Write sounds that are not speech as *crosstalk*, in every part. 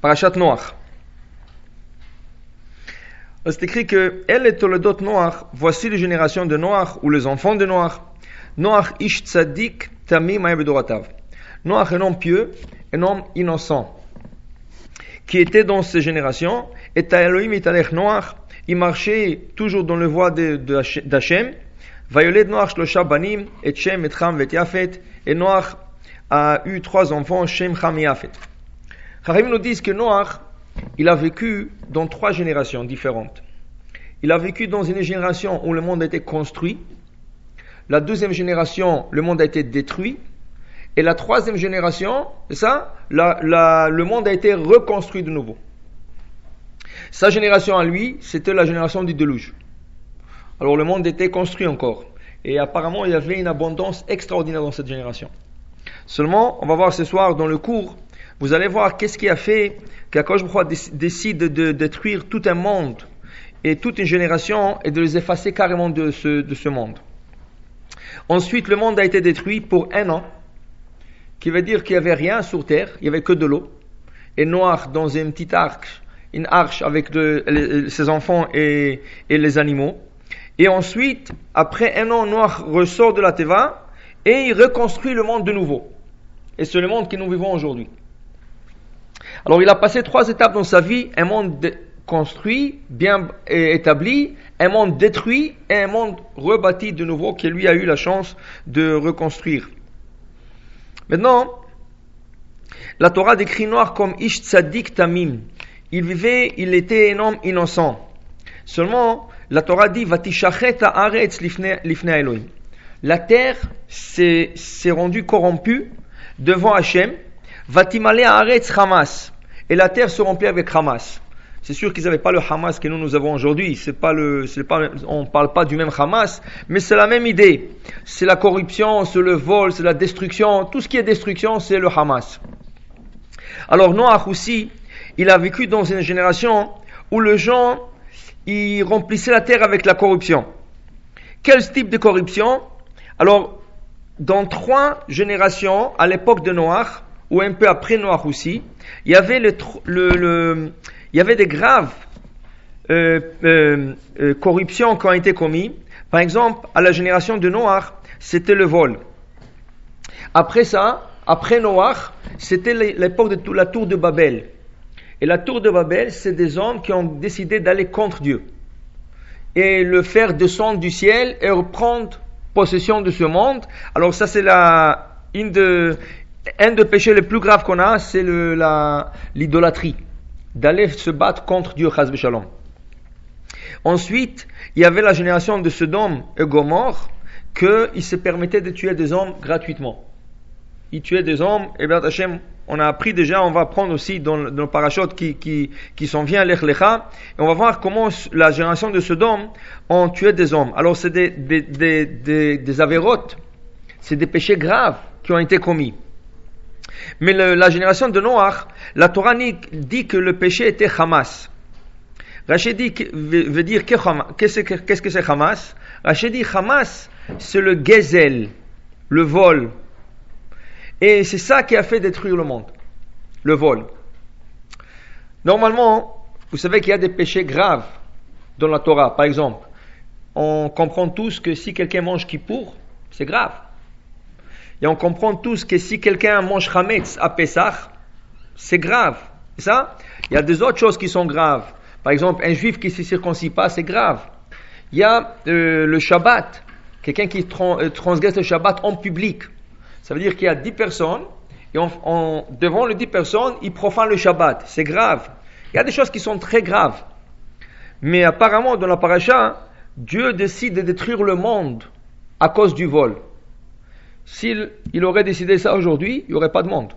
Parachat Noach. C'est écrit que elle est Toledot Noach, voici les générations de Noach ou les enfants de Noach. Noach ish tamim un homme pieux, un homme innocent, qui était dans ces générations, et Elohim italech Noach, il marchait toujours dans le voie d'Hachem, Vayoled Noach shlosha banim, et Shem, et Cham, et Yafet, et Noach a eu trois enfants, Shem, Cham et Yafet. Harim nous disent que Noach, il a vécu dans trois générations différentes. Il a vécu dans une génération où le monde a été construit. La deuxième génération, le monde a été détruit. Et la troisième génération, ça, le monde a été reconstruit de nouveau. Sa génération à lui, c'était la génération du déluge. Alors le monde était construit encore. Et apparemment, il y avait une abondance extraordinaire dans cette génération. Seulement, on va voir ce soir dans le cours, vous allez voir qu'est-ce qui a fait qu'Akash décide de détruire tout un monde et toute une génération et de les effacer carrément de ce, de ce monde. Ensuite, le monde a été détruit pour un an, qui veut dire qu'il n'y avait rien sur terre, il n'y avait que de l'eau, et noir dans un petit arc, une arche avec ses enfants et, et, les animaux. Et ensuite, après un an, Noir ressort de la Teva et il reconstruit le monde de nouveau. Et c'est le monde que nous vivons aujourd'hui. Alors il a passé trois étapes dans sa vie, un monde construit, bien établi, un monde détruit et un monde rebâti de nouveau que lui a eu la chance de reconstruire. Maintenant, la Torah décrit Noir comme Ish Tzadik Tamim. Il vivait, il était un homme innocent. Seulement, la Torah dit. La terre s'est rendue corrompue devant Hachem. Vatimale Aretz Hamas. Et la terre se remplit avec Hamas. C'est sûr qu'ils n'avaient pas le Hamas que nous nous avons aujourd'hui. C'est pas le, pas, on parle pas du même Hamas, mais c'est la même idée. C'est la corruption, c'est le vol, c'est la destruction. Tout ce qui est destruction, c'est le Hamas. Alors Noach aussi, il a vécu dans une génération où les gens, ils remplissaient la terre avec la corruption. Quel type de corruption? Alors, dans trois générations, à l'époque de Noach, ou un peu après Noach aussi, il y avait le, il y avait des graves euh, euh, euh, corruptions qui ont été commises. Par exemple, à la génération de Noach, c'était le vol. Après ça, après Noach, c'était l'époque de la tour de Babel. Et la tour de Babel, c'est des hommes qui ont décidé d'aller contre Dieu et le faire descendre du ciel et reprendre possession de ce monde. Alors ça, c'est la une de un des péchés les plus graves qu'on a, c'est l'idolâtrie d'aller se battre contre Dieu, Shalom. Ensuite, il y avait la génération de Sodome et Gomorre, qu'ils se permettaient de tuer des hommes gratuitement. Ils tuaient des hommes, et bien Hachem, on a appris déjà, on va prendre aussi dans, dans le parachute qui, qui, qui s'en vient, l'Echlecha, et on va voir comment la génération de Sodome ont tué des hommes. Alors c'est des, des, des, des, des avérotes, c'est des péchés graves qui ont été commis. Mais la génération de Noach, la Torah dit que le péché était Hamas. Rachid dit, veut dire qu'est-ce que c'est Hamas? Rachid dit Hamas, c'est le gezel, le vol. Et c'est ça qui a fait détruire le monde, le vol. Normalement, vous savez qu'il y a des péchés graves dans la Torah. Par exemple, on comprend tous que si quelqu'un mange Kippour, c'est grave. Et on comprend tous que si quelqu'un mange Hametz à Pessah, c'est grave. ça? Il y a des autres choses qui sont graves. Par exemple, un juif qui ne se circoncis pas, c'est grave. Il y a euh, le Shabbat. Quelqu'un qui euh, transgresse le Shabbat en public. Ça veut dire qu'il y a dix personnes, et devant les dix personnes, il profane le Shabbat. C'est grave. Il y a des choses qui sont très graves. Mais apparemment, dans la paracha, Dieu décide de détruire le monde à cause du vol. S'il il aurait décidé ça aujourd'hui, il n'y aurait pas de monde.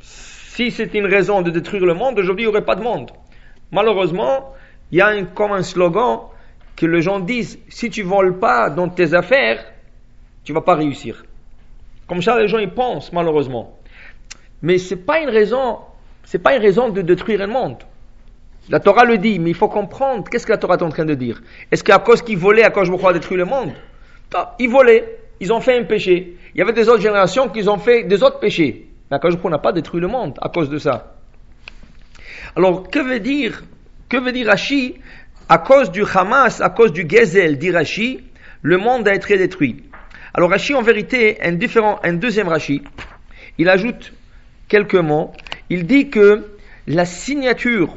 Si c'est une raison de détruire le monde, aujourd'hui, il n'y aurait pas de monde. Malheureusement, il y a comme un slogan que les gens disent, si tu voles pas dans tes affaires, tu vas pas réussir. Comme ça, les gens y pensent, malheureusement. Mais c'est pas une raison, pas une raison de détruire un monde. La Torah le dit, mais il faut comprendre, qu'est-ce que la Torah est en train de dire? Est-ce qu'à cause qu'ils volaient, à cause je crois détruire le monde? Ils volaient, ils ont fait un péché. Il y avait des autres générations qui ont fait des autres péchés. Mais Akadosh n'a pas détruit le monde à cause de ça. Alors, que veut dire, que veut dire Rashi À cause du Hamas, à cause du Gezel, dit Rashi, le monde a été détruit. Alors Rashi, en vérité, un, différent, un deuxième Rashi, il ajoute quelques mots. Il dit que la signature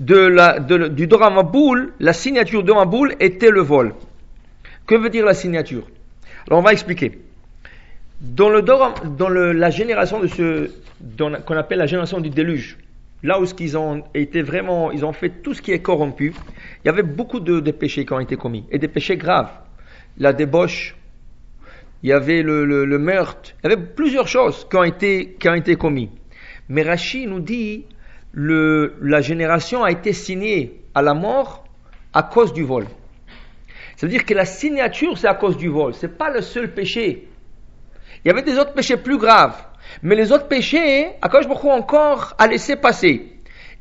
de la, de, du Doramaboul, la signature de Maboul était le vol. Que veut dire la signature? Alors on va expliquer. Dans, le dans la génération de ce qu'on appelle la génération du déluge, là où ils ont été vraiment, ils ont fait tout ce qui est corrompu, il y avait beaucoup de, péchés qui ont été commis et des péchés graves. La débauche, il y avait le, meurtre, il y avait plusieurs choses qui ont été, qui ont été commis. Mais Rashi nous dit la génération a été signée à la mort à cause du vol. C'est-à-dire que la signature, c'est à cause du vol. C'est pas le seul péché. Il y avait des autres péchés plus graves. Mais les autres péchés, Akash Baruch encore a laissé passer.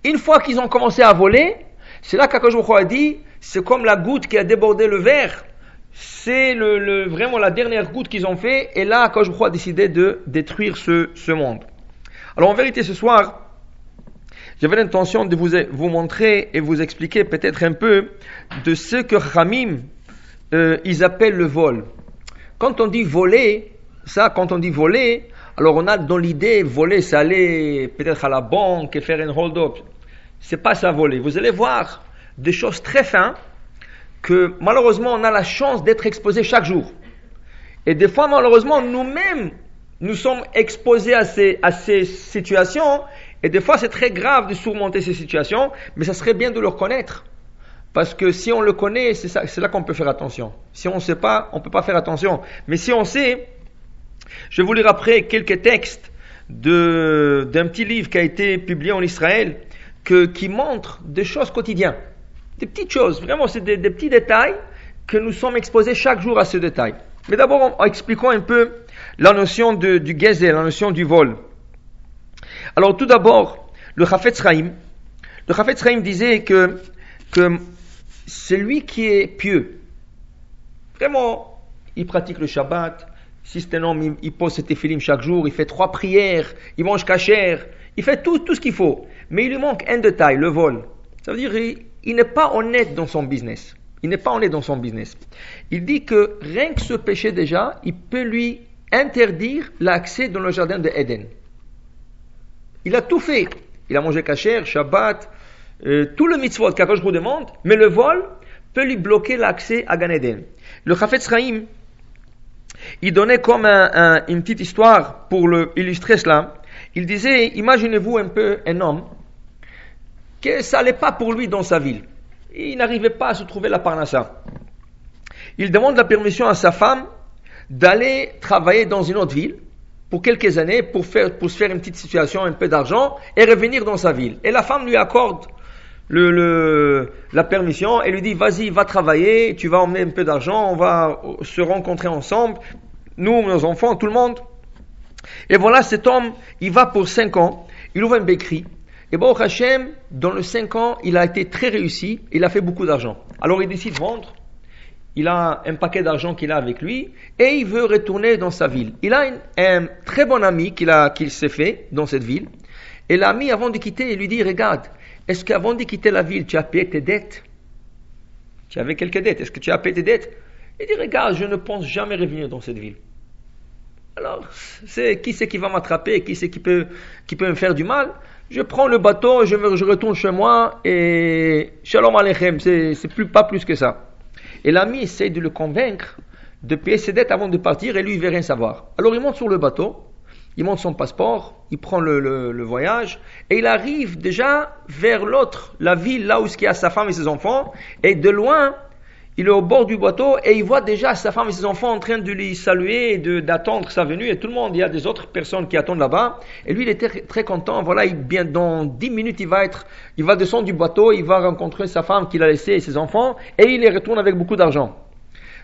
Une fois qu'ils ont commencé à voler, c'est là qu'Akash Baruch a dit, c'est comme la goutte qui a débordé le verre. C'est vraiment la dernière goutte qu'ils ont fait. Et là, Akash Baruch a décidé de détruire ce, ce monde. Alors en vérité, ce soir, j'avais l'intention de vous, vous montrer et vous expliquer peut-être un peu de ce que Ramim, euh, ils appellent le vol. Quand on dit voler, ça, quand on dit voler, alors on a dans l'idée, voler, c'est aller peut-être à la banque et faire un hold-up. C'est pas ça voler. Vous allez voir des choses très fines que malheureusement on a la chance d'être exposé chaque jour. Et des fois, malheureusement, nous-mêmes, nous sommes exposés à ces, à ces situations et des fois, c'est très grave de surmonter ces situations, mais ça serait bien de le reconnaître. Parce que si on le connaît, c'est là qu'on peut faire attention. Si on ne sait pas, on ne peut pas faire attention. Mais si on sait, je vais vous lire après quelques textes d'un petit livre qui a été publié en Israël, que, qui montre des choses quotidiennes. Des petites choses, vraiment, c'est des, petits détails que nous sommes exposés chaque jour à ce détail. Mais d'abord, expliquons un peu la notion de, du gazelle, la notion du vol. Alors tout d'abord, le Chafetz Chaim, le Chafetz Chaim disait que, que celui qui est pieux, vraiment, il pratique le Shabbat, si c'est un homme, il, pose ses téphilim chaque jour, il fait trois prières, il mange cachère, il fait tout, tout ce qu'il faut. Mais il lui manque un détail, le vol. Ça veut dire il n'est pas honnête dans son business. Il n'est pas honnête dans son business. Il dit que rien que ce péché déjà, il peut lui interdire l'accès dans le jardin de Éden. Il a tout fait. Il a mangé kasher, Shabbat, euh, tout le mitzvot qu'Akash vous demande, mais le vol peut lui bloquer l'accès à Gan Eden. Le Chafetz Chaim, il donnait comme une petite histoire pour le, illustrer cela. Il disait, imaginez-vous un peu un homme que ça n'allait pas pour lui dans sa ville. Il n'arrivait pas à se trouver la parnassa. Il demande la permission à sa femme d'aller travailler dans une autre ville pour quelques années pour, faire, pour se faire une petite situation, un peu d'argent et revenir dans sa ville. Et la femme lui accorde le, le, la permission et lui dit vas-y, va travailler, tu vas emmener un peu d'argent, on va se rencontrer ensemble, nous, nos enfants, tout le monde. Et voilà, cet homme, il va pour cinq ans, il ouvre un bécri. Et bon, Hachem, dans les cinq ans, il a été très réussi, il a fait beaucoup d'argent. Alors il décide de vendre il a un paquet d'argent qu'il a avec lui et il veut retourner dans sa ville. Il a un très bon ami qu'il s'est fait dans cette ville et l'ami avant de quitter il lui dit regarde est-ce qu'avant de quitter la ville tu as payé tes dettes? Tu avais quelques dettes. Est-ce que tu as payé tes dettes? Il dit regarde je ne pense jamais revenir dans cette ville. Alors c'est qui c'est qui va m'attraper? Qui c'est qui peut qui peut me faire du mal? Je prends le bateau je, je retourne chez moi et shalom aleichem. C'est plus pas plus que ça. Et l'ami essaie de le convaincre de payer ses dettes avant de partir et lui, il veut rien savoir. Alors il monte sur le bateau, il monte son passeport, il prend le, le, voyage et il arrive déjà vers l'autre, la ville là où il y a sa femme et ses enfants. Et de loin, il est au bord du bateau et il voit déjà sa femme et ses enfants en train de lui saluer et d'attendre sa venue. Et tout le monde, il y a des autres personnes qui attendent là-bas. Et lui, il était très content. Voilà, il, bien dans dix minutes, il va être, il va descendre du bateau, il va rencontrer sa femme qu'il a laissée et ses enfants, et il les retourne avec beaucoup d'argent.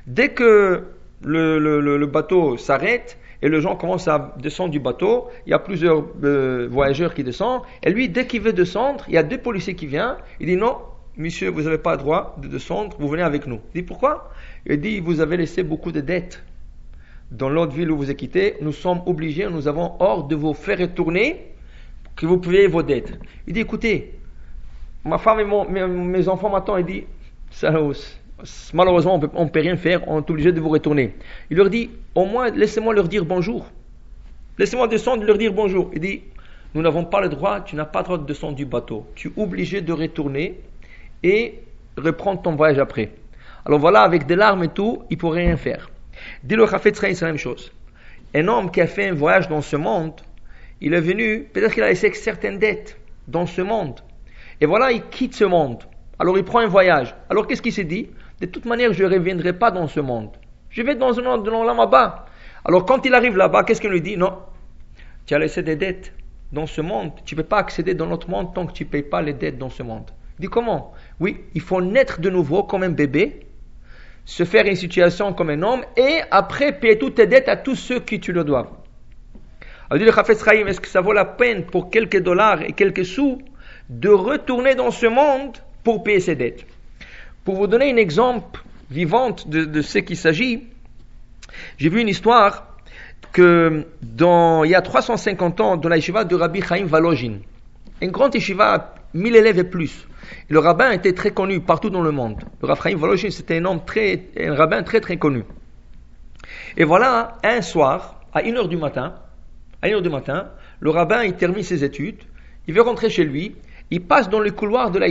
Dès que le, le, le, bateau s'arrête et les gens commencent à descendre du bateau, il y a plusieurs euh, voyageurs qui descendent, et lui, dès qu'il veut descendre, il y a deux policiers qui viennent, il dit non, monsieur, vous n'avez pas le droit de descendre, vous venez avec nous. Il dit, pourquoi? Il dit, vous avez laissé beaucoup de dettes. dans l'autre ville où vous êtes quitté, nous sommes obligés, nous avons ordre de vous faire retourner, que vous payiez vos dettes. Il dit, écoutez, ma femme et mes, enfants m'attendent, il dit, ça, malheureusement, on ne peut rien faire, on est obligé de vous retourner. Il leur dit, au moins, laissez-moi leur dire bonjour. Laissez-moi descendre leur dire bonjour. Il dit, nous n'avons pas le droit, tu n'as pas le droit de descendre du bateau. Tu es obligé de retourner et reprendre ton voyage après. Alors voilà, avec des larmes et tout, il ne pourrait rien faire. Dit le Chafet c'est la même chose. Un homme qui a fait un voyage dans ce monde, il est venu, peut-être qu'il a laissé certaines dettes dans ce monde. Et voilà, il quitte ce monde. Alors il prend un voyage. Alors qu'est-ce qu'il s'est dit? De toute manière, je ne reviendrai pas dans ce monde. Je vais dans un monde de là-bas. Alors quand il arrive là-bas, qu'est-ce qu'il lui dit? Non, tu as laissé des dettes dans ce monde. Tu ne peux pas accéder dans notre monde tant que tu ne payes pas les dettes dans ce monde. Il dit comment? Oui, il faut naître de nouveau comme un bébé se faire une situation comme un homme et après payer toutes tes dettes à tous ceux qui tu le dois. Alors dit le Chafetz Chaim, est-ce que ça vaut la peine pour quelques dollars et quelques sous de retourner dans ce monde pour payer ses dettes? Pour vous donner un exemple vivant de, ce qu'il s'agit, j'ai vu une histoire que dans, il y a 350 ans, dans la yeshiva de Rabbi Chaim Valojin, une grande yeshiva, 1000 élèves et plus, le rabbin était très connu partout dans le monde. Le rabbin Voloshin, c'était un homme très, un rabbin très très connu. Et voilà, un soir, à 1h du matin, à 1h du matin, le rabbin, il termine ses études, il veut rentrer chez lui, il passe dans le couloir de la.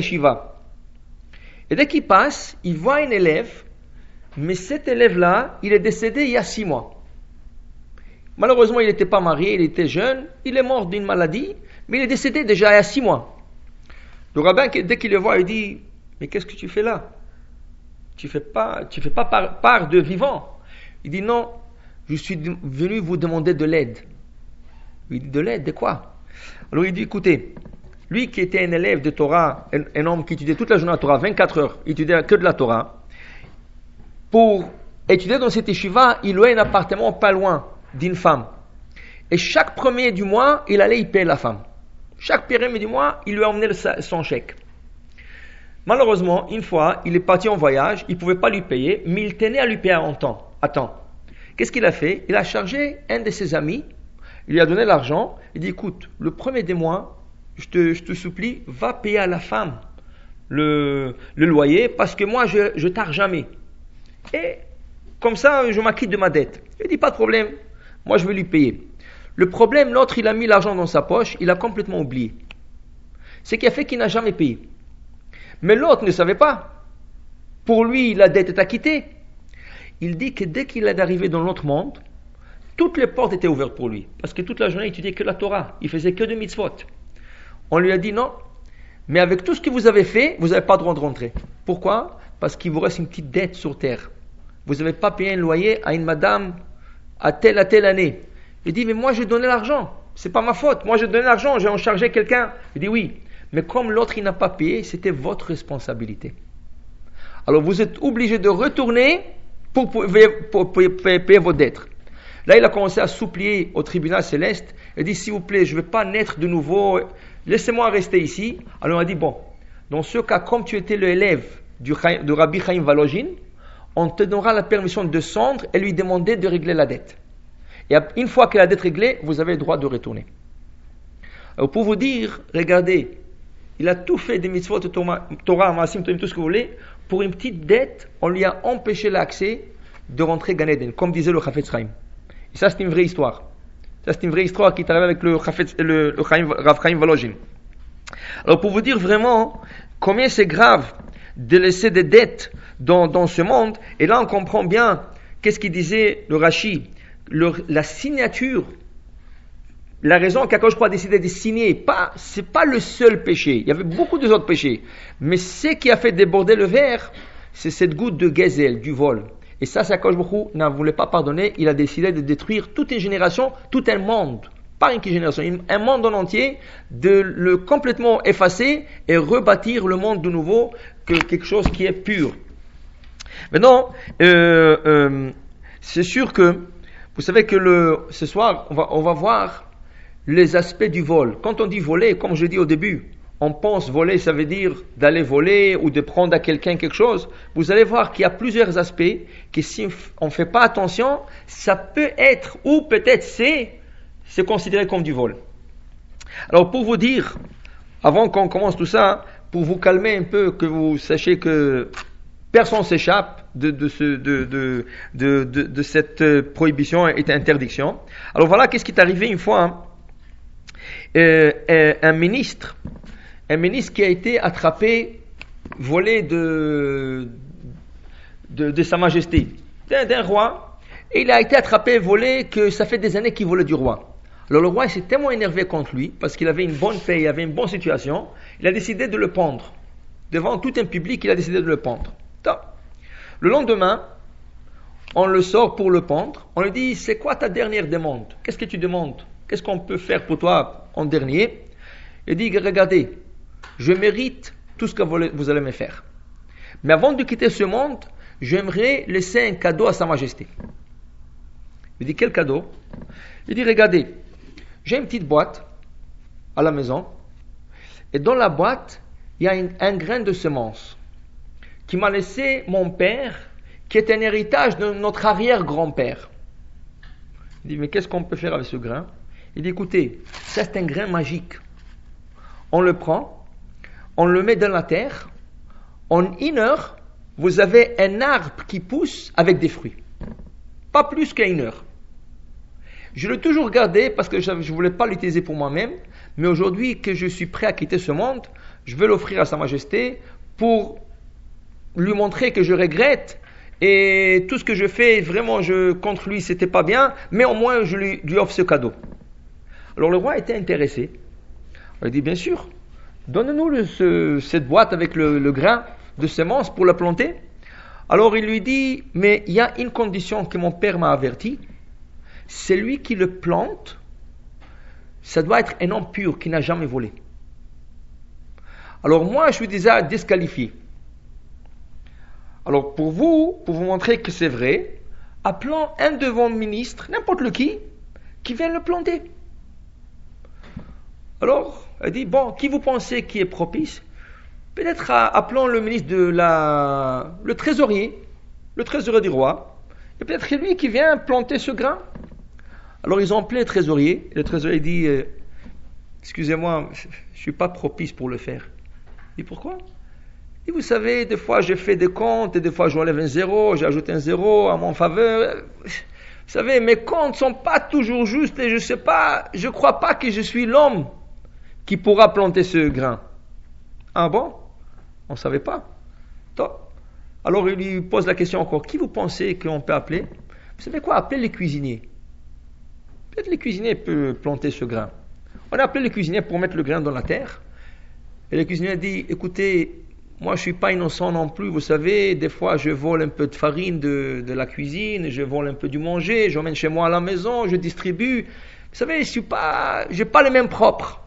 Et dès qu'il passe, il voit un élève, mais cet élève-là, il est décédé il y a six mois. Malheureusement, il n'était pas marié, il était jeune, il est mort d'une maladie, mais il est décédé déjà il y a six mois. Le rabbin, dès qu'il le voit, il dit Mais qu'est-ce que tu fais là? Tu ne fais pas, tu fais pas part, de vivant. Il dit Non, je suis venu vous demander de l'aide. Il dit De l'aide, de quoi? Alors il dit Écoutez, lui qui était un élève de Torah, un, homme qui étudiait toute la journée la Torah, 24 heures, il étudiait que de la Torah, pour étudier dans cette yeshiva, il louait un appartement pas loin d'une femme. Et chaque premier du mois, il allait y payer la femme. Chaque périmètre du mois, il lui a emmené son chèque. Malheureusement, une fois, il est parti en voyage, il ne pouvait pas lui payer, mais il tenait à lui payer en temps. Attends. Qu'est-ce qu'il a fait? Il a chargé un de ses amis, il lui a donné l'argent, il dit écoute, le premier des mois, je te, je supplie, va payer à la femme le, loyer parce que moi, je ne tarde jamais. Et comme ça, je m'acquitte de ma dette. Il dit pas de problème, moi je vais lui payer. Le problème, l'autre, il a mis l'argent dans sa poche, il a complètement oublié. Ce qui a fait qu'il n'a jamais payé. Mais l'autre ne savait pas. Pour lui, la dette est acquittée. Il dit que dès qu'il est arrivé dans l'autre monde, toutes les portes étaient ouvertes pour lui. Parce que toute la journée, il étudiait que la Torah. Il faisait que de mitzvot. On lui a dit non. Mais avec tout ce que vous avez fait, vous n'avez pas le droit de rentrer. Pourquoi? Parce qu'il vous reste une petite dette sur terre. Vous n'avez pas payé un loyer à une madame à telle à telle année. Il dit, mais moi j'ai donné l'argent. C'est pas ma faute. Moi j'ai donné l'argent, j'ai en chargé quelqu'un. Il dit, oui. Mais comme l'autre il n'a pas payé, c'était votre responsabilité. Alors vous êtes obligé de retourner pour, payer, vos dettes. Là, il a commencé à supplier au tribunal céleste. Il dit, s'il vous plaît, je ne veux pas naître de nouveau. Laissez-moi rester ici. Alors, il a dit, bon, dans ce cas, comme tu étais l'élève du, de Rabbi Chaim Valojin, on te donnera la permission de descendre et lui demander de régler la dette. Et une fois que la dette réglée, vous avez le droit de retourner. Alors pour vous dire, regardez, il a tout fait des mitzvot Torah, Maasim, tout ce que vous voulez. Pour une petite dette, on lui a empêché l'accès de rentrer Ganeden, comme disait le Chafetz Chaim. Et ça, c'est une vraie histoire. Ça, c'est une vraie histoire qui est arrivée avec le, le, Rav Chaim. Alors pour vous dire vraiment combien c'est grave de laisser des dettes dans, dans ce monde, et là on comprend bien qu'est-ce qu'il disait le Rashi la signature, la raison qu'Akadosh a décidé de signer, pas, c'est pas le seul péché. Il y avait beaucoup d'autres péchés. Mais ce qui a fait déborder le verre, c'est cette goutte de gazelle, du vol. Et ça, Akadosh Baruch n'en voulait pas pardonner. Il a décidé de détruire toute une génération, tout un monde. Pas une génération, un monde en entier, de le complètement effacer et rebâtir le monde de nouveau, que quelque chose qui est pur. Maintenant, euh, euh, c'est sûr que vous savez que le, ce soir, on va, on va voir les aspects du vol. Quand on dit voler, comme je dis au début, on pense voler, ça veut dire d'aller voler ou de prendre à quelqu'un quelque chose, vous allez voir qu'il y a plusieurs aspects que si on ne fait pas attention, ça peut être ou peut-être c'est, c'est considéré comme du vol. Alors pour vous dire, avant qu'on commence tout ça, pour vous calmer un peu, que vous sachiez que personne s'échappe de, de, de, de, de, cette prohibition et interdiction. Alors voilà, qu'est-ce qui est arrivé une fois hein. euh, euh, Un ministre un ministre qui a été attrapé, volé de, de, Sa Majesté, d'un roi, et il a été attrapé, volé, que ça fait des années qu'il volait du roi. Alors le roi s'est tellement énervé contre lui, parce qu'il avait une bonne paix, il avait une bonne situation, il a décidé de le pendre. Devant tout un public, il a décidé de le pendre. Le lendemain, on le sort pour le pendre, on lui dit, c'est quoi ta dernière demande? Qu'est-ce que tu demandes? Qu'est-ce qu'on peut faire pour toi en dernier? Il dit, regardez, je mérite tout ce que vous allez me faire. Mais avant de quitter ce monde, j'aimerais laisser un cadeau à Sa Majesté. Il dit, quel cadeau? Il dit, regardez, j'ai une petite boîte à la maison, et dans la boîte, il y a un, grain de semence qui m'a laissé mon père, qui est un héritage de notre arrière-grand-père. Il dit, mais qu'est-ce qu'on peut faire avec ce grain? Il dit, écoutez, ça c'est un grain magique. On le prend, on le met dans la terre, en une heure, vous avez un arbre qui pousse avec des fruits. Pas plus qu'à une heure. Je l'ai toujours gardé parce que je ne voulais pas l'utiliser pour moi-même, mais aujourd'hui que je suis prêt à quitter ce monde, je veux l'offrir à Sa Majesté pour lui montrer que je regrette et tout ce que je fais, vraiment, je, contre lui, c'était pas bien, mais au moins, je lui, lui offre ce cadeau. Alors le roi était intéressé. Il dit, bien sûr, Donne-nous cette boîte avec le, grain de semence pour la planter. Alors il lui dit, mais il y a une condition que mon père m'a averti. Celui qui le plante, ça doit être un homme pur qui n'a jamais volé. Alors moi, je suis déjà disqualifié. Alors pour vous, pour vous montrer que c'est vrai, appelons un de vos ministres, n'importe lequel, qui vient le planter. Alors, elle dit, bon, qui vous pensez qui est propice? Peut-être appelons le ministre de la... le trésorier, le trésorier du roi. Et peut-être lui qui vient planter ce grain. Alors ils ont appelé le trésorier. Et le trésorier dit, euh, excusez-moi, je ne suis pas propice pour le faire. Il dit, pourquoi? Et vous savez, des fois je fais des comptes, et des fois j'enlève un zéro, j'ajoute un zéro à mon faveur. Vous savez, mes comptes ne sont pas toujours justes et je sais pas, je crois pas que je suis l'homme qui pourra planter ce grain. Ah bon? On ne savait pas. Alors il lui pose la question encore, qui vous pensez qu'on peut appeler? Vous savez quoi? Appelez les cuisiniers. Peut-être les cuisiniers peuvent planter ce grain. On a appelé les cuisiniers pour mettre le grain dans la terre. Et le cuisinier dit, écoutez, moi je ne suis pas innocent non plus, vous savez, des fois je vole un peu de farine de, de la cuisine, je vole un peu du manger, j'emmène chez moi à la maison, je distribue. Vous savez, je n'ai pas, pas les mêmes propres.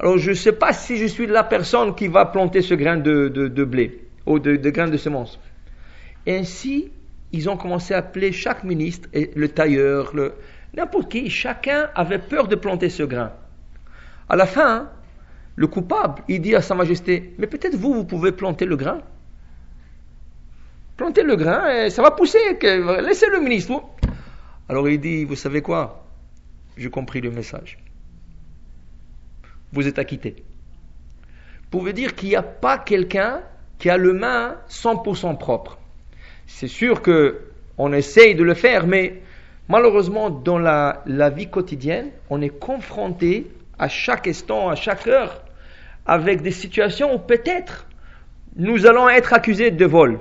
Alors je ne sais pas si je suis la personne qui va planter ce grain de, blé ou de, grain de semence. Ainsi, ils ont commencé à appeler chaque ministre, le tailleur, le, n'importe qui, chacun avait peur de planter ce grain. À la fin, le coupable, il dit à Sa Majesté, mais peut-être vous, vous pouvez planter le grain. Plantez le grain et ça va pousser, laissez le ministre. Alors il dit, vous savez quoi? J'ai compris le message vous êtes acquitté. Vous dire qu'il n'y a pas quelqu'un qui a le main 100% propre. C'est sûr que on essaye de le faire, mais malheureusement, dans la, la vie quotidienne, on est confronté à chaque instant, à chaque heure, avec des situations où peut-être nous allons être accusés de vol.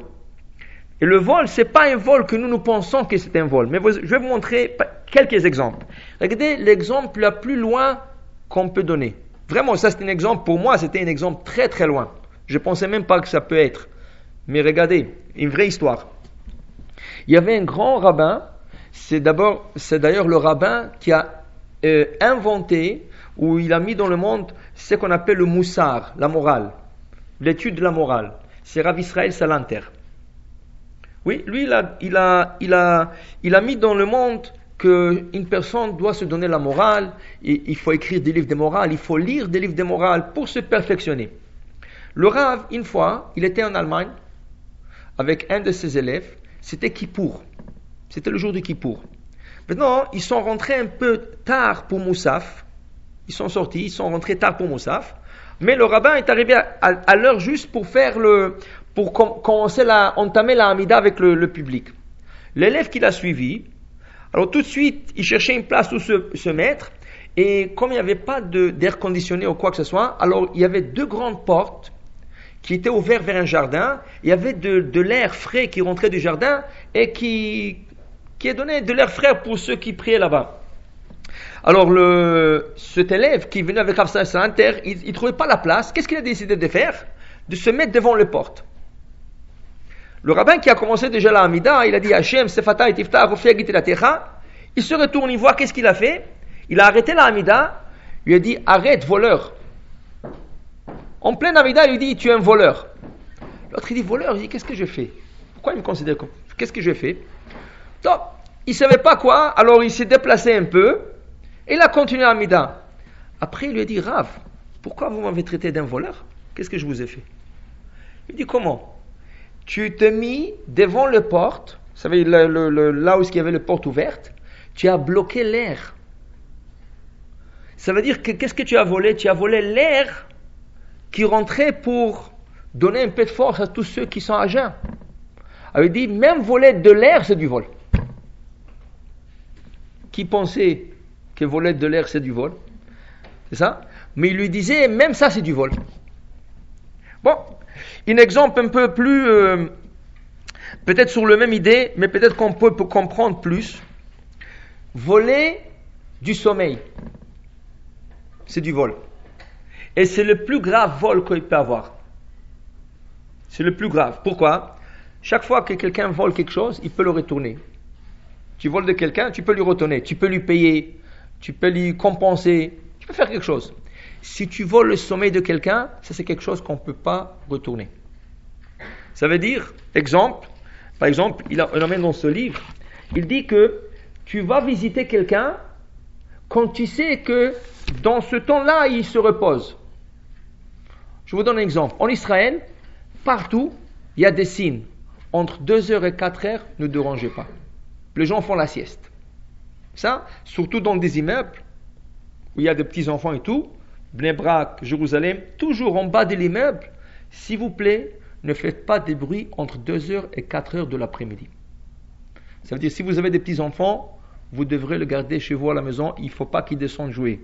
Et le vol, c'est pas un vol que nous nous pensons que c'est un vol. Mais je vais vous montrer quelques exemples. Regardez l'exemple le plus loin qu'on peut donner. Vraiment, ça c'est un exemple, pour moi c'était un exemple très très loin. Je ne pensais même pas que ça peut être. Mais regardez, une vraie histoire. Il y avait un grand rabbin, c'est d'abord, c'est d'ailleurs le rabbin qui a euh, inventé, ou il a mis dans le monde ce qu'on appelle le moussard, la morale, l'étude de la morale. C'est Rav Israël Salanter. Oui, lui, il a, il a, il a, il a mis dans le monde qu'une personne doit se donner la morale, il faut écrire des livres de morale, il faut lire des livres de morale pour se perfectionner. Le Rav, une fois, il était en Allemagne avec un de ses élèves, c'était Kippour. C'était le jour du Kippour. Maintenant, ils sont rentrés un peu tard pour Moussaf. Ils sont sortis, ils sont rentrés tard pour Moussaf. Mais le rabbin est arrivé à, l'heure juste pour faire le, pour commencer à entamer la Hamida avec le, public. L'élève qui l'a suivi, alors tout de suite, il cherchait une place où se, mettre. Et comme il n'y avait pas d'air conditionné ou quoi que ce soit, alors il y avait deux grandes portes qui étaient ouvertes vers un jardin. Il y avait de, de l'air frais qui rentrait du jardin et qui, qui donné de l'air frais pour ceux qui priaient là-bas. Alors, le, cet élève qui venait avec Rav Inter, il ne trouvait pas la place. Qu'est-ce qu'il a décidé de faire? De se mettre devant les portes. Le rabbin qui a commencé déjà la Hamida, il a dit Hachem, Sefata et Tifta, la Techa. Il se retourne, il voit qu'est-ce qu'il a fait? Il a arrêté la Hamida. Il a dit Arrête, voleur. En pleine Hamida, il lui dit Tu es un voleur. L'autre, il dit Voleur. Il dit Qu'est-ce que je fais? Pourquoi il me considère comme Qu'est-ce que je fais? Donc, il ne savait pas quoi, alors il s'est déplacé un peu, et il a continué à Mida. Après, il lui a dit, Rav, pourquoi vous m'avez traité d'un voleur? Qu'est-ce que je vous ai fait? Il dit, comment? Tu t'es mis devant le porte, vous savez, là où il y avait la porte ouverte, tu as bloqué l'air. Ça veut dire que qu'est-ce que tu as volé? Tu as volé l'air qui rentrait pour donner un peu de force à tous ceux qui sont à jeun. Il dit, même voler de l'air, c'est du vol qui pensait que voler de l'air c'est du vol? C'est ça? Mais il lui disait, même ça c'est du vol. Bon, un exemple un peu plus, euh, peut-être sur la même idée, mais peut-être qu'on peut, comprendre plus. Voler du sommeil, c'est du vol. Et c'est le plus grave vol qu'il peut avoir. C'est le plus grave. Pourquoi? Chaque fois que quelqu'un vole quelque chose, il peut le retourner. Tu voles de quelqu'un, tu peux lui retourner, tu peux lui payer, tu peux lui compenser, tu peux faire quelque chose. Si tu voles le sommeil de quelqu'un, ça c'est quelque chose qu'on ne peut pas retourner. Ça veut dire, exemple, par exemple, il, il dans ce livre, il dit que tu vas visiter quelqu'un quand tu sais que dans ce temps-là, il se repose. Je vous donne un exemple. En Israël, partout, il y a des signes. Entre 2h et 4h, ne dérangez pas les gens font la sieste. Ça, surtout dans des immeubles où il y a des petits-enfants et tout, Bnebrak, Jérusalem, toujours en bas de l'immeuble, s'il vous plaît, ne faites pas de bruit entre 2h et 4h de l'après-midi. Ça veut dire, si vous avez des petits-enfants, vous devrez le garder chez vous à la maison, il ne faut pas qu'ils descendent jouer.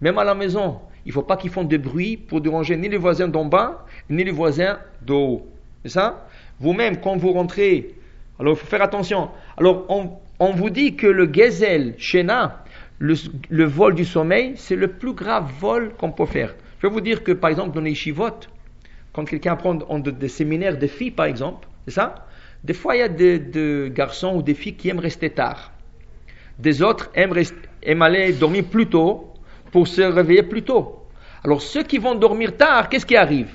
Même à la maison, il ne faut pas qu'ils font de bruit pour déranger ni les voisins d'en bas, ni les voisins d'en haut. C'est ça? Vous-même, quand vous rentrez alors il faut faire attention. Alors on, vous dit que le gazelle, Shena, le, vol du sommeil, c'est le plus grave vol qu'on peut faire. Je vais vous dire que par exemple dans les chivotes, quand quelqu'un prend des séminaires de filles par exemple, c'est ça? Des fois il y a des, garçons ou des filles qui aiment rester tard. Des autres aiment, aiment aller dormir plus tôt pour se réveiller plus tôt. Alors ceux qui vont dormir tard, qu'est-ce qui arrive?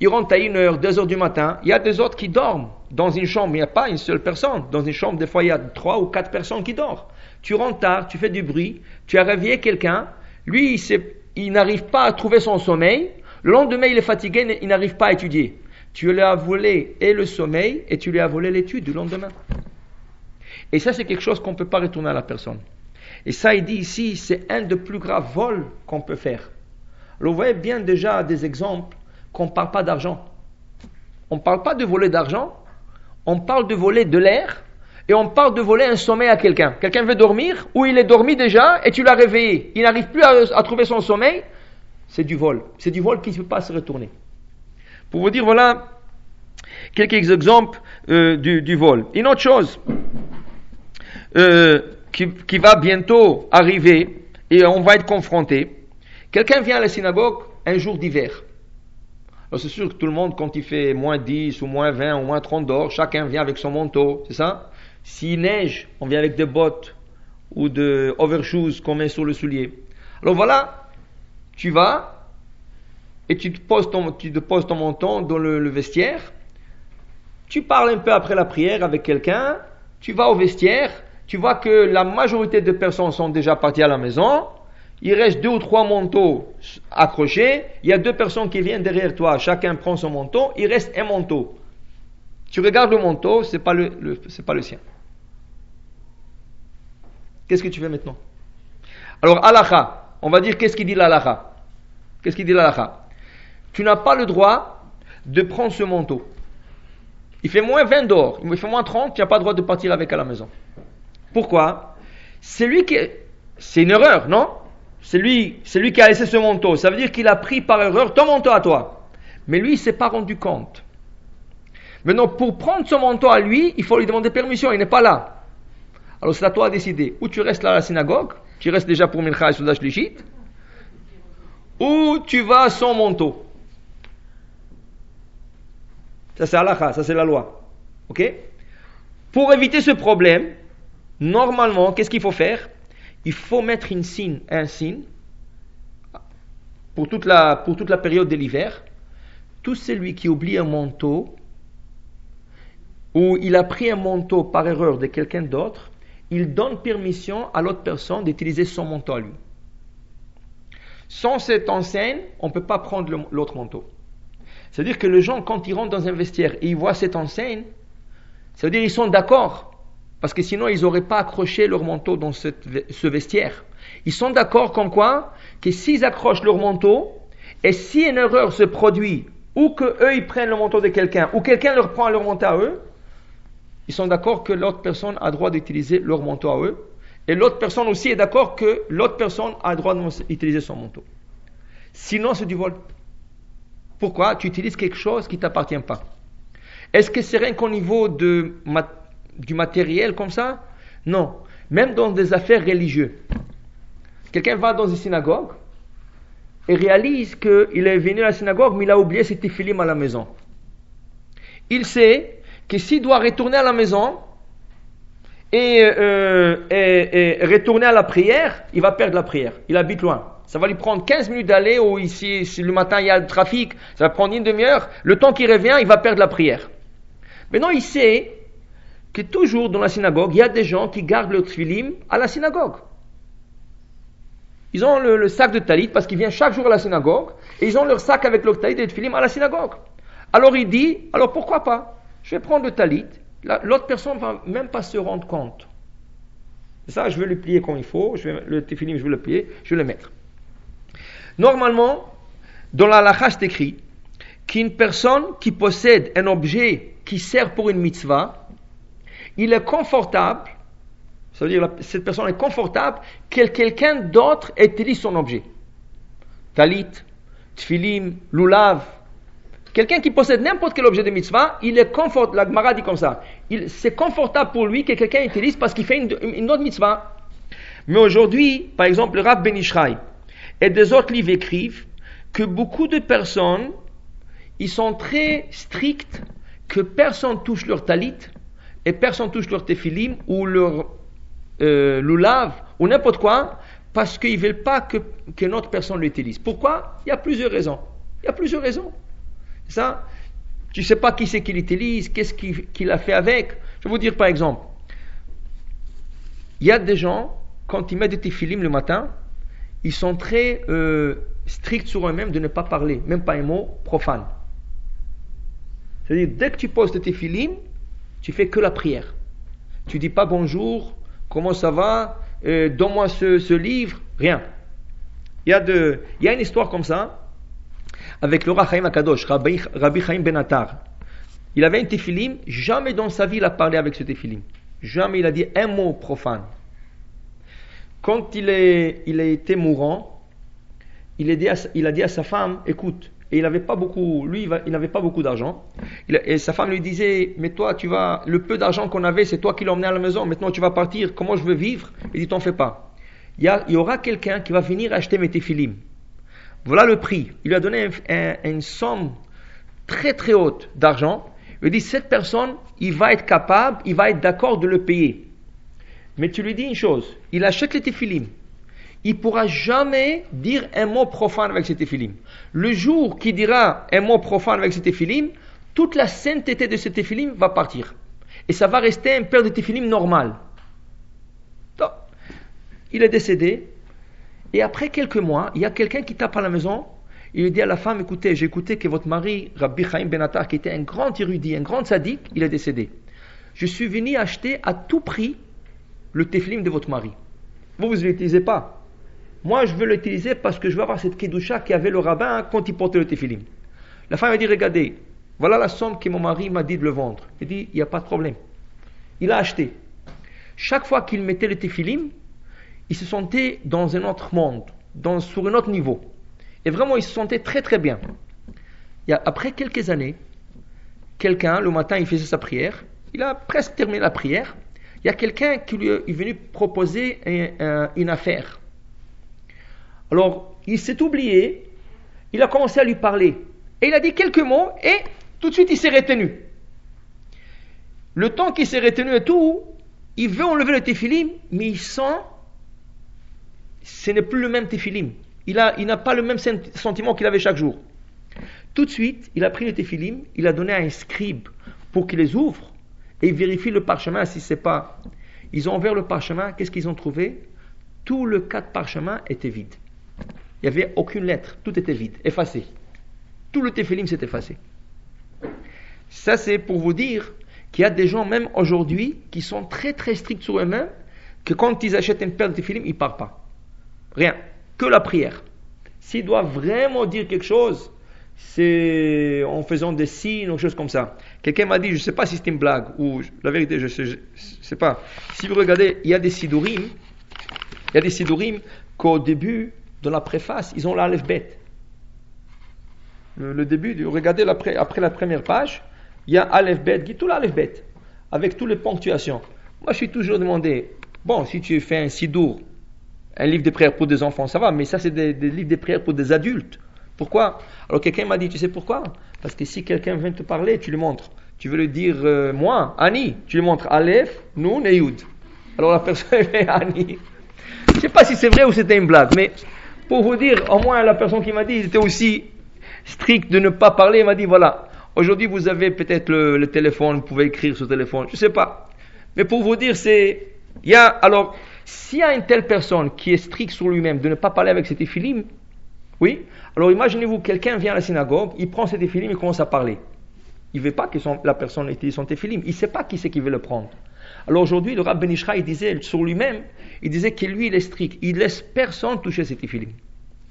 Ils rentrent à 1h, 2h du matin, il y a des autres qui dorment dans une chambre, il n'y a pas une seule personne. Dans une chambre, des fois, il y a trois ou quatre personnes qui dorment. Tu rentres tard, tu fais du bruit, tu as réveillé quelqu'un, lui, il, il n'arrive pas à trouver son sommeil. Le lendemain, il est fatigué, il n'arrive pas à étudier. Tu lui as volé et le sommeil et tu lui as volé l'étude du lendemain. Et ça, c'est quelque chose qu'on ne peut pas retourner à la personne. Et ça, il dit ici, c'est un des plus graves vols qu'on peut faire. Alors, vous voyez bien déjà des exemples qu'on ne parle pas d'argent. On ne parle pas de voler d'argent, on parle de voler de l'air et on parle de voler un sommeil à quelqu'un. Quelqu'un veut dormir ou il est dormi déjà et tu l'as réveillé. Il n'arrive plus à, trouver son sommeil. C'est du vol. C'est du vol qui ne peut pas se retourner. Pour vous dire, voilà quelques exemples euh, du, vol. Une autre chose euh, qui, qui va bientôt arriver et on va être confronté. Quelqu'un vient à la synagogue un jour d'hiver c'est sûr que tout le monde, quand il fait moins 10 ou moins 20 ou moins 30 d'or, chacun vient avec son manteau, c'est ça? S'il neige, on vient avec des bottes ou de overshoes qu'on met sur le soulier. Alors voilà, tu vas et tu te poses ton, tu te poses ton menton dans le, vestiaire, tu parles un peu après la prière avec quelqu'un, tu vas au vestiaire. Tu vois que la majorité des personnes sont déjà parties à la maison, il reste deux ou trois manteaux accrochés, il y a deux personnes qui viennent derrière toi, chacun prend son manteau, il reste un manteau. Tu regardes le manteau, c'est pas le, pas le sien. Qu'est-ce que tu fais maintenant? Alors, halakha, on va dire qu'est-ce qu'il dit l'halakha Qu'est-ce qu'il dit l'halakha Tu n'as pas le droit de prendre ce manteau. Il fait moins 20 d'or, il fait moins 30, tu n'as pas le droit de partir avec à la maison. Pourquoi? C'est lui qui. C'est une erreur, non? C'est lui, lui qui a laissé ce manteau. Ça veut dire qu'il a pris par erreur ton manteau à toi. Mais lui, il s'est pas rendu compte. Maintenant, pour prendre son manteau à lui, il faut lui demander permission, il n'est pas là. Alors c'est à toi de décider. Ou tu restes là à la synagogue, tu restes déjà pour Mincha et Soudash Lichit, ou tu vas sans manteau. Ça c'est Allah, ça c'est la loi. Ok? Pour éviter ce problème, normalement, qu'est-ce qu'il faut faire? Il faut mettre une signe, un signe pour toute la, pour toute la période de l'hiver. Tout celui qui oublie un manteau, ou il a pris un manteau par erreur de quelqu'un d'autre, il donne permission à l'autre personne d'utiliser son manteau à lui. Sans cette enseigne, on ne peut pas prendre l'autre manteau. C'est-à-dire que les gens, quand ils rentrent dans un vestiaire et ils voient cette enseigne, ça veut dire qu'ils sont d'accord. Parce que sinon, ils n'auraient pas accroché leur manteau dans ce vestiaire. Ils sont d'accord comme quoi que s'ils accrochent leur manteau, et si une erreur se produit, ou qu'eux ils prennent le manteau de quelqu'un, ou quelqu'un leur prend leur manteau à eux, ils sont d'accord que l'autre personne a droit d'utiliser leur manteau à eux. Et l'autre personne aussi est d'accord que l'autre personne a droit d'utiliser son manteau. Sinon, c'est du vol. Pourquoi? Tu utilises quelque chose qui ne t'appartient pas. Est-ce que c'est rien qu'au niveau de, du matériel comme ça? Non. Même dans des affaires religieuses. Quelqu'un va dans une synagogue et réalise qu'il est venu à la synagogue, mais il a oublié ses tefillim à la maison. Il sait que s'il doit retourner à la maison euh, et, retourner à la prière, il va perdre la prière. Il habite loin. Ça va lui prendre 15 minutes d'aller ou ici, si le matin il y a le trafic, ça va prendre une demi-heure. Le temps qu'il revient, il va perdre la prière. Maintenant, il sait que toujours dans la synagogue, il y a des gens qui gardent leur tfilim à la synagogue. Ils ont le, sac de talit parce qu'ils viennent chaque jour à la synagogue et ils ont leur sac avec leur talit et le tfilim à la synagogue. Alors il dit, alors pourquoi pas? Je vais prendre le talit, l'autre personne ne va même pas se rendre compte. Ça, je vais le plier comme il faut, je vais, le tefilim, je vais le plier, je vais le mettre. Normalement, dans la lacha, c'est écrit qu'une personne qui possède un objet qui sert pour une mitzvah, il est confortable, c'est-à-dire cette personne est confortable que quelqu'un d'autre utilise son objet. Talit, tfilim, lulav, Quelqu'un qui possède n'importe quel objet de mitzvah, il est confortable, la Gemara dit comme ça, c'est confortable pour lui que quelqu'un utilise parce qu'il fait une, autre mitzvah. Mais aujourd'hui, par exemple, le Rav Ben et des autres livres écrivent que beaucoup de personnes, ils sont très stricts que personne touche leur talit et personne touche leur tefilim ou leur euh, lulav ou n'importe quoi parce qu'ils ne veulent pas que, que notre personne l'utilise. Pourquoi? Il y a plusieurs raisons. Il y a plusieurs raisons. Ça, tu ne sais pas qui c'est qui l'utilise, qu'est-ce qu'il a fait avec. Je vais vous dire par exemple, il y a des gens, quand ils mettent des films le matin, ils sont très euh, stricts sur eux-mêmes de ne pas parler, même pas un mot profane. C'est-à-dire, dès que tu poses tes films, tu fais que la prière. Tu dis pas bonjour, comment ça va, euh, donne-moi ce, ce, livre, rien. Il y, a de, il y a une histoire comme ça avec le Chaim Akadosh, Rabbi, Rabbi Chaim Ben Il avait un tefilim, jamais dans sa vie il a parlé avec ce tefilim. Jamais il a dit un mot profane. Quand il, est, il a été mourant, il a, dit à, il a dit à sa femme, écoute, et il n'avait pas beaucoup, lui, il n'avait pas beaucoup d'argent. Et sa femme lui disait, mais toi, tu vas, le peu d'argent qu'on avait, c'est toi qui l'emmenais à la maison. Maintenant, tu vas partir. Comment je veux vivre? Il dit, t'en fais pas. Il y, il y aura quelqu'un qui va venir acheter mes téphilim. Voilà le prix. Il lui a donné une somme très très haute d'argent. Il dit, cette personne, il va être capable, il va être d'accord de le payer. Mais tu lui dis une chose, il achète les téphilim. Il pourra jamais dire un mot profane avec ces téphilim. Le jour qu'il dira un mot profane avec ces téphilim, toute la sainteté de ces téphilim va partir. Et ça va rester un père de téphilim normal. il est décédé. Et après quelques mois, il y a quelqu'un qui tape à la maison. Il dit à la femme, écoutez, j'ai écouté que votre mari, Rabbi Chaim Benatar, qui était un grand érudit, un grand sadique, il est décédé. Je suis venu acheter à tout prix le teflim de votre mari. Vous, vous ne l'utilisez pas. Moi, je veux l'utiliser parce que je veux avoir cette kedusha qui avait le rabbin quand il portait le teflim. La femme a dit, regardez, voilà la somme que mon mari m'a dit de le vendre. Il dit, il n'y a pas de problème. Il a acheté. Chaque fois qu'il mettait le tefillim, il se sentait dans un autre monde, dans, sur un autre niveau. Et vraiment, il se sentait très très bien. Et après quelques années, quelqu'un, le matin, il faisait sa prière. Il a presque terminé la prière. Il y a quelqu'un qui lui est venu proposer une affaire. Alors, il s'est oublié. Il a commencé à lui parler. Et il a dit quelques mots et tout de suite il s'est retenu. Le temps qu'il s'est retenu et tout, il veut enlever le téphilim, mais il sent ce n'est plus le même téphilim. Il n'a il pas le même sentiment qu'il avait chaque jour. Tout de suite, il a pris le téphilim, il a donné à un scribe pour qu'il les ouvre et il vérifie le parchemin si c'est pas. Ils ont ouvert le parchemin, qu'est-ce qu'ils ont trouvé? Tout le quatre parchemin était vide. Il n'y avait aucune lettre, tout était vide, effacé. Tout le téphilim s'est effacé. Ça, c'est pour vous dire qu'il y a des gens, même aujourd'hui, qui sont très très stricts sur eux-mêmes, que quand ils achètent une paire de téphilim, ils ne parlent pas. Rien. Que la prière. S'ils doivent vraiment dire quelque chose, c'est en faisant des signes ou choses comme ça. Quelqu'un m'a dit, je ne sais pas si c'est une blague ou la vérité, je ne sais, pas. Si vous regardez, il y a des sidurim, il y a des sidurim qu'au début, de la préface, ils ont l'alef bête. Le, début, regardez après, après la première page, il y a Aleph Bet, tout l'Aleph avec toutes les ponctuations. Moi, je suis toujours demandé, bon, si tu fais un sidour, un livre de prières pour des enfants, ça va, mais ça, c'est des, livres de prières pour des adultes. Pourquoi? Alors, quelqu'un m'a dit, tu sais pourquoi? Parce que si quelqu'un vient te parler, tu lui montres. Tu veux lui dire, euh, moi, Annie, tu lui montres Aleph, Nun et. Alors, la personne est Annie. Je ne sais pas si c'est vrai ou c'était une blague, mais pour vous dire, au moins, la personne qui m'a dit, il était aussi strict de ne pas parler, il m'a dit, voilà, Aujourd'hui, vous avez peut-être le, téléphone, vous pouvez écrire sur le téléphone, je ne sais pas. Mais pour vous dire, c'est. Il y a, alors, s'il y a une telle personne qui est stricte sur lui-même de ne pas parler avec cet éphilim, oui, alors imaginez-vous, quelqu'un vient à la synagogue, il prend cet éphilim et commence à parler. Il ne veut pas que la personne utilise son éphilim, il ne sait pas qui c'est qui veut le prendre. Alors aujourd'hui, le rabbin Benishra, il disait sur lui-même, il disait que lui, il est strict, il laisse personne toucher cet éphilim,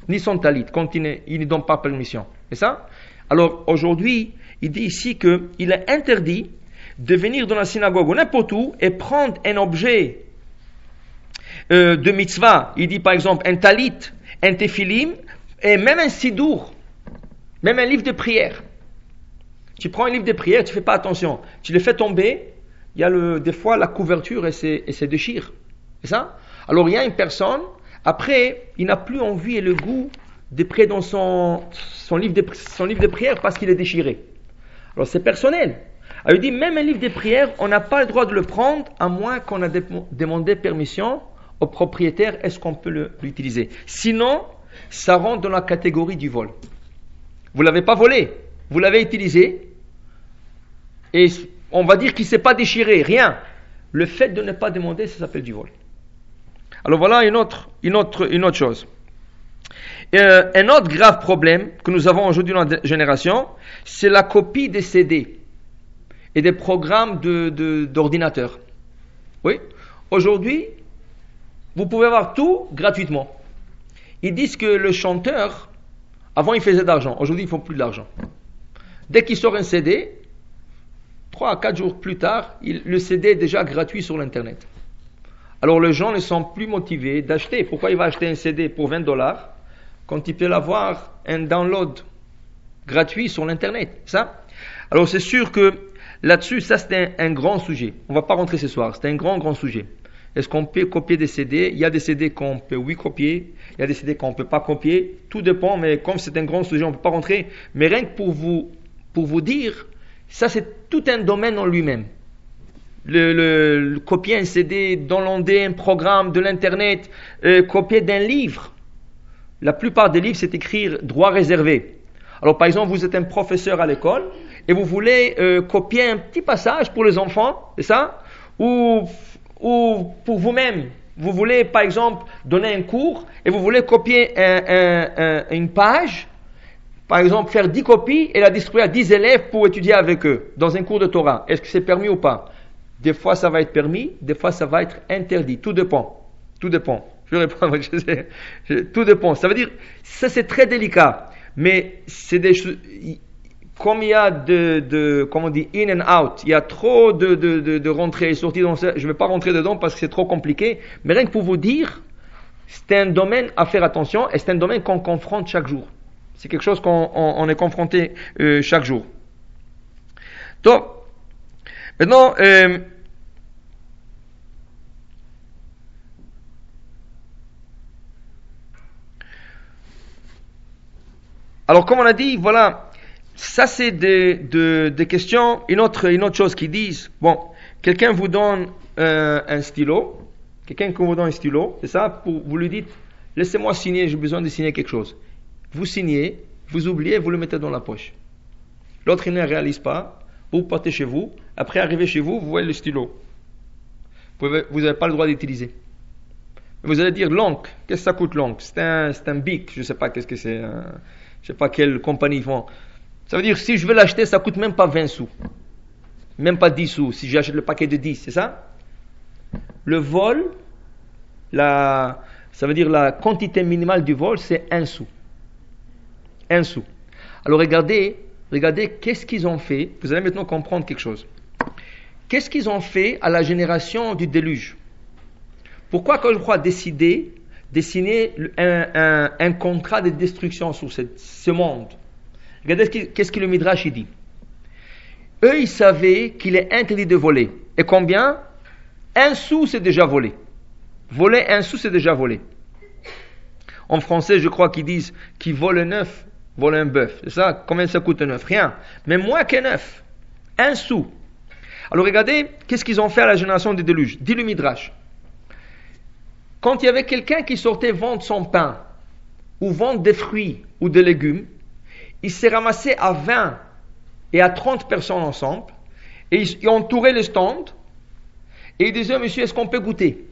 ni son talit, quand il ne, donne pas permission. C'est ça? Alors aujourd'hui, il dit ici qu'il est interdit de venir dans la synagogue ou n'importe où et prendre un objet euh, de mitzvah. Il dit par exemple un talit, un tefillim et même un sidour, même un livre de prière. Tu prends un livre de prière, tu fais pas attention, tu le fais tomber, il y a le, des fois la couverture et c'est déchire. C'est ça? Alors il y a une personne, après, il n'a plus envie et le goût de prier dans son, son, livre, de, son livre de prière parce qu'il est déchiré. Alors c'est personnel. Alors il dit, même un livre de prière, on n'a pas le droit de le prendre à moins qu'on ait demandé permission au propriétaire, est-ce qu'on peut l'utiliser? Sinon, ça rentre dans la catégorie du vol. Vous l'avez pas volé, vous l'avez utilisé, et on va dire qu'il ne s'est pas déchiré, rien. Le fait de ne pas demander, ça s'appelle du vol. Alors voilà une autre, une autre, une autre chose. Euh, un autre grave problème que nous avons aujourd'hui dans la génération, c'est la copie des CD et des programmes d'ordinateur. De, oui? Aujourd'hui, vous pouvez avoir tout gratuitement. Ils disent que le chanteur, avant il faisait d'argent, aujourd'hui ils font plus d'argent. Dès qu'il sort un CD, 3 à 4 jours plus tard, le CD est déjà gratuit sur l'Internet. Alors les gens ne sont plus motivés d'acheter. Pourquoi il va acheter un CD pour 20 dollars quand il peut l'avoir un download gratuit sur l'internet? Ça? Alors c'est sûr que là-dessus, ça c'est un, grand sujet. On va pas rentrer ce soir, c'est un grand, grand sujet. Est-ce qu'on peut copier des CD Il y a des CD qu'on peut oui copier, il y a des CD qu'on ne peut pas copier. Tout dépend, mais comme c'est un grand sujet, on ne peut pas rentrer. Mais rien que pour vous, dire, ça c'est tout un domaine en lui-même. Le, copier un CD, downloader un programme de l'internet, euh, copier d'un livre. La plupart des livres, c'est écrire droit réservé. Alors, par exemple, vous êtes un professeur à l'école et vous voulez euh, copier un petit passage pour les enfants, c'est ça? Ou, ou pour vous-même, vous voulez par exemple donner un cours et vous voulez copier une page, par exemple faire 10 copies et la distribuer à 10 élèves pour étudier avec eux dans un cours de Torah. Est-ce que c'est permis ou pas? Des fois ça va être permis, des fois ça va être interdit. Tout dépend. Tout dépend. Je vais répondre. *laughs* tout dépend. Ça veut dire, ça c'est très délicat. Mais c'est des choses comme il y a de, de comment on dit, in and out, il y a trop de, de, de, de rentrées et sorties, dans je ne vais pas rentrer dedans parce que c'est trop compliqué, mais rien que pour vous dire, c'est un domaine à faire attention et c'est un domaine qu'on confronte chaque jour. C'est quelque chose qu'on on, est confronté euh, chaque jour. Donc, maintenant, euh, alors comme on a dit, voilà, ça, c'est des, des, questions. Une autre, une autre chose qu'ils disent, bon, quelqu'un vous donne euh, un stylo, quelqu'un qui vous donne un stylo, c'est ça, vous lui dites, laissez-moi signer, j'ai besoin de signer quelque chose. Vous signez, vous oubliez, vous le mettez dans la poche. L'autre, il ne réalise pas, vous partez chez vous, après arriver chez vous, vous voyez le stylo. Vous n'avez pas le droit d'utiliser. Vous allez dire l'encre, qu'est-ce que ça coûte l'encre C'est un, un bic, je ne sais pas qu'est-ce que c'est, euh, je ne sais pas quelle compagnie ils font. Ça veut dire, si je veux l'acheter, ça coûte même pas 20 sous. Même pas 10 sous, si j'achète le paquet de 10, c'est ça? Le vol, la, ça veut dire la quantité minimale du vol, c'est 1 sou. 1 sou. Alors regardez, regardez qu'est-ce qu'ils ont fait? Vous allez maintenant comprendre quelque chose. Qu'est-ce qu'ils ont fait à la génération du déluge? Pourquoi quand je crois décider dessiner un, un, contrat de destruction sur ce monde? Regardez qu'est-ce que le Midrash dit. Eux, ils savaient qu'il est interdit de voler. Et combien? Un sou, c'est déjà volé. Voler un sou, c'est déjà volé. En français, je crois qu'ils disent qu'ils volent un œuf, volent un bœuf. C'est ça? Combien ça coûte un œuf? Rien. Mais moins qu'un œuf. Un sou. Alors regardez, qu'est-ce qu'ils ont fait à la génération des déluges? Dit le Midrash. Quand il y avait quelqu'un qui sortait vendre son pain, ou vendre des fruits ou des légumes, il s'est ramassé à 20 et à 30 personnes ensemble, et ils, entouraient le stand, et ils disaient, monsieur, est-ce qu'on peut goûter?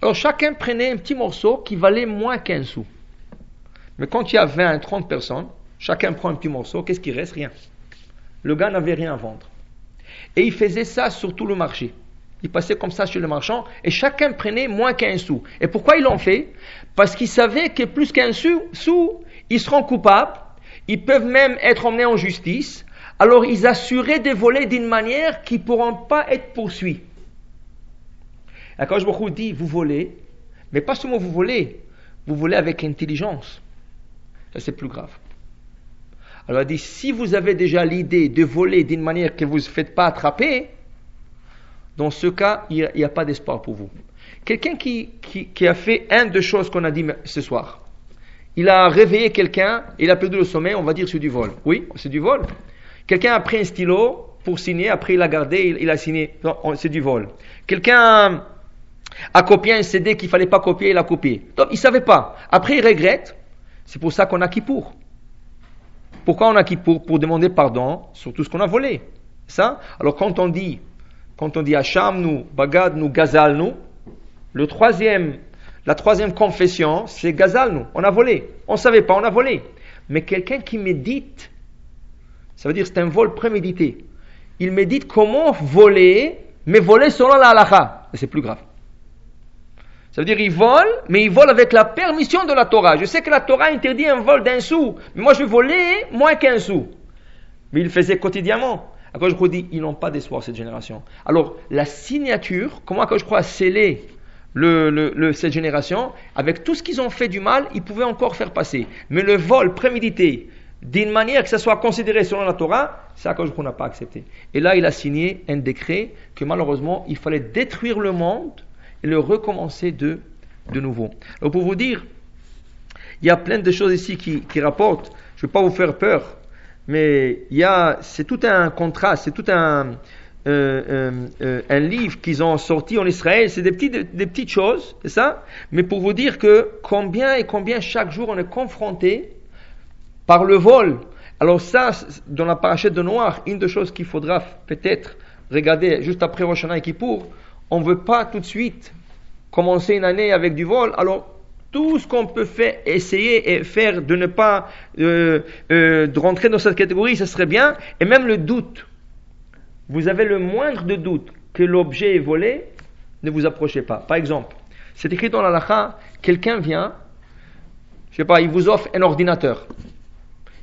Alors chacun prenait un petit morceau qui valait moins qu'un sou. Mais quand il y a 20 et 30 personnes, chacun prend un petit morceau, qu'est-ce qui reste? Rien. Le gars n'avait rien à vendre. Et il faisait ça sur tout le marché. Il passait comme ça chez le marchand et chacun prenait moins qu'un sou. Et pourquoi ils l'ont fait? Parce qu'ils savaient que plus qu'un sou, ils seront coupables ils peuvent même être emmenés en justice, alors ils assuraient de voler d'une manière qui ne pourront pas être poursuivis. Et quand je vous volez, mais pas seulement vous volez, vous volez avec intelligence. Ça c'est plus grave. Alors il dit, si vous avez déjà l'idée de voler d'une manière que vous ne faites pas attraper, dans ce cas, il n'y a, pas d'espoir pour vous. Quelqu'un qui, qui, a fait un de choses qu'on a dit ce soir, il a réveillé quelqu'un, il a perdu le sommeil, on va dire c'est du vol. Oui, c'est du vol. Quelqu'un a pris un stylo pour signer, après il a gardé, il, a signé. c'est du vol. Quelqu'un a copié un CD qu'il fallait pas copier, il a copié. Donc il savait pas. Après il regrette. C'est pour ça qu'on a qui pour. Pourquoi on a qui pour Pour demander pardon sur tout ce qu'on a volé. Ça? Alors quand on dit, quand on dit Hacham nous, Bagad nous, Gazal nous, le troisième la troisième confession, c'est Gazal, nous. On a volé. On ne savait pas, on a volé. Mais quelqu'un qui médite, ça veut dire c'est un vol prémédité. Il médite comment voler, mais voler selon la halakha. C'est plus grave. Ça veut dire il vole, mais il vole avec la permission de la Torah. Je sais que la Torah interdit un vol d'un sou, mais moi je vais voler moins qu'un sou. Mais il faisait quotidiennement. Je crois dit, ils n'ont pas d'espoir cette génération. Alors la signature, comment que je crois sceller cette génération, avec tout ce qu'ils ont fait du mal, ils pouvaient encore faire passer. Mais le vol prémédité, d'une manière que ça soit considéré selon la Torah, c'est que qu'on n'a pas accepté. Et là, il a signé un décret que malheureusement, il fallait détruire le monde et le recommencer de, de nouveau. Alors pour vous dire, il y a plein de choses ici qui, qui rapportent. Je ne vais pas vous faire peur, mais il y a, c'est tout un contraste, c'est tout un, euh, euh, euh, un livre qu'ils ont sorti en Israël, c'est des, des petites choses, c'est ça? Mais pour vous dire que combien et combien chaque jour on est confronté par le vol. Alors ça, dans la parachute de Noir, une des choses qu'il faudra peut-être regarder juste après Rosh Hashanah et Kippour, on ne veut pas tout de suite commencer une année avec du vol, alors tout ce qu'on peut faire, essayer et faire de ne pas euh, euh, de rentrer dans cette catégorie, ce serait bien. Et même le doute. Vous avez le moindre de doute que l'objet est volé, ne vous approchez pas. Par exemple, c'est écrit dans la quelqu'un vient, je sais pas, il vous offre un ordinateur.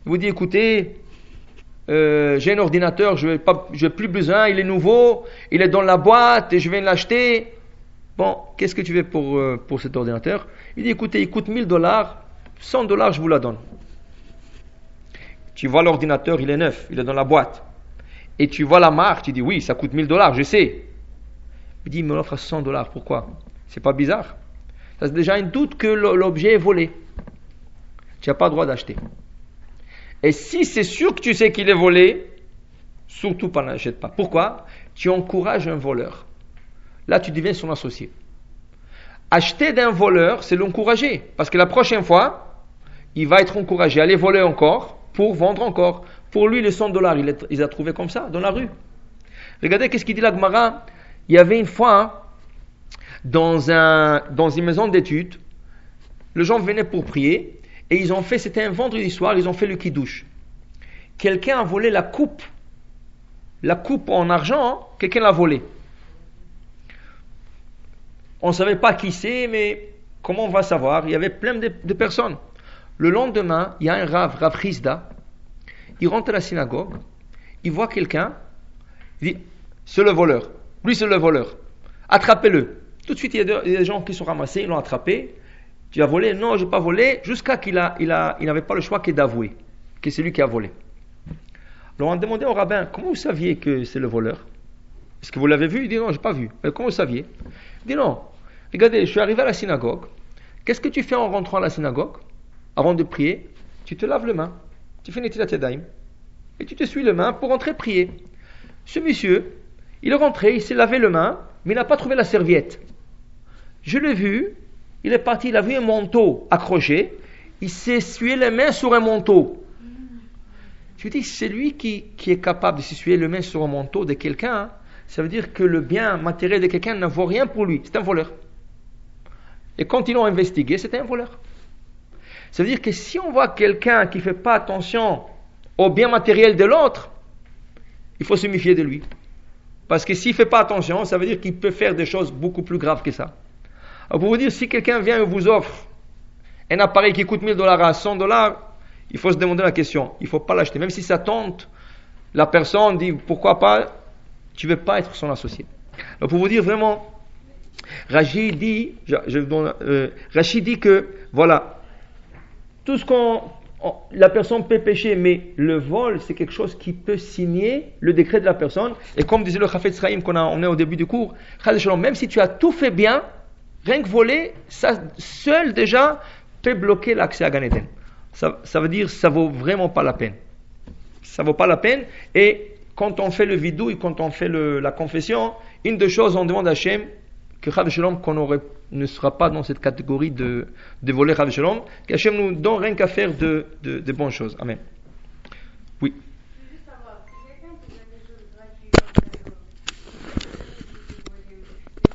Il vous dit, écoutez, euh, j'ai un ordinateur, je n'ai plus besoin, il est nouveau, il est dans la boîte et je viens l'acheter. Bon, qu'est-ce que tu veux pour, euh, pour cet ordinateur? Il dit, écoutez, il coûte 1000 dollars, 100 dollars, je vous la donne. Tu vois l'ordinateur, il est neuf, il est dans la boîte. Et tu vois la marque, tu dis, oui, ça coûte 1000 dollars, je sais. Il me l'offre à 100 dollars, pourquoi? C'est pas bizarre Ça, c'est déjà un doute que l'objet est volé. Tu n'as pas le droit d'acheter. Et si c'est sûr que tu sais qu'il est volé, surtout pas n'achète pas. Pourquoi? Tu encourages un voleur. Là, tu deviens son associé. Acheter d'un voleur, c'est l'encourager. Parce que la prochaine fois, il va être encouragé à aller voler encore pour vendre encore. Pour lui, les 100 dollars, il, les a trouvé comme ça, dans la rue. Regardez qu'est-ce qu'il dit la Gemara? Il y avait une fois, dans, un, dans une maison d'études, le gens venaient pour prier, et ils ont fait, c'était un vendredi soir, ils ont fait le kidouche. Quelqu'un a volé la coupe. La coupe en argent, hein, quelqu'un l'a volée. On ne savait pas qui c'est, mais comment on va savoir? Il y avait plein de, personnes. Le lendemain, il y a un Rav, Rav Rizda. Il rentre à la synagogue, il voit quelqu'un, il dit C'est le voleur. Lui, c'est le voleur. Attrapez-le. Tout de suite, il y, a des gens qui sont ramassés, ils l'ont attrapé. Tu as volé? Non, je n'ai pas volé, jusqu'à qu'il a, il n'avait pas le choix que d'avouer que c'est lui qui a volé. Alors on a demandé au rabbin Comment vous saviez que c'est le voleur? Est-ce que vous l'avez vu? Il dit Non, je n'ai pas vu. Mais comment vous saviez? Il dit Non. Regardez, je suis arrivé à la synagogue. Qu'est-ce que tu fais en rentrant à la synagogue? Avant de prier, tu te laves les mains. Tu fais Netilat Yadayim. Et tu te suis les mains pour rentrer prier. Ce monsieur, il est rentré, il s'est lavé les mains, mais il n'a pas trouvé la serviette. Je l'ai vu, il est parti, il a vu un manteau accroché, il s'est essuyé les mains sur un manteau. Je dis, c'est lui qui, est capable de s'essuyer les mains sur un manteau de quelqu'un. Hein. Ça veut dire que le bien matériel de quelqu'un ne vaut rien pour lui. C'est un voleur. Et quand ils l'ont investigué, c'était un voleur. Ça veut dire que si on voit quelqu'un qui ne fait pas attention au bien matériel de l'autre, il faut se méfier de lui. Parce que s'il ne fait pas attention, ça veut dire qu'il peut faire des choses beaucoup plus graves que ça. Alors pour vous dire, si quelqu'un vient et vous offre un appareil qui coûte 1000 dollars à 100 dollars, il faut se demander la question. Il ne faut pas l'acheter. Même si ça tente, la personne dit pourquoi pas, tu ne veux pas être son associé. Alors pour vous dire vraiment, Rachid dit, euh, Rachid dit que, voilà, tout ce qu'on, la personne peut pécher, mais le vol, c'est quelque chose qui peut signer le décret de la personne. Et comme disait le Chafet Sraïm qu'on a emmené au début du cours, même si tu as tout fait bien, rien que voler, ça seul déjà peut bloquer l'accès à Ganeden. Ça, ça veut dire ça vaut vraiment pas la peine. Ça vaut pas la peine. Et quand on fait le vidou et quand on fait la confession, une des choses, on demande à Hachem, que Rav Shalom qu'on ne sera pas dans cette catégorie de, de voler Rav Shalom, qu'Hachem nous donne rien qu'à faire de, de bonnes choses. Amen. Oui.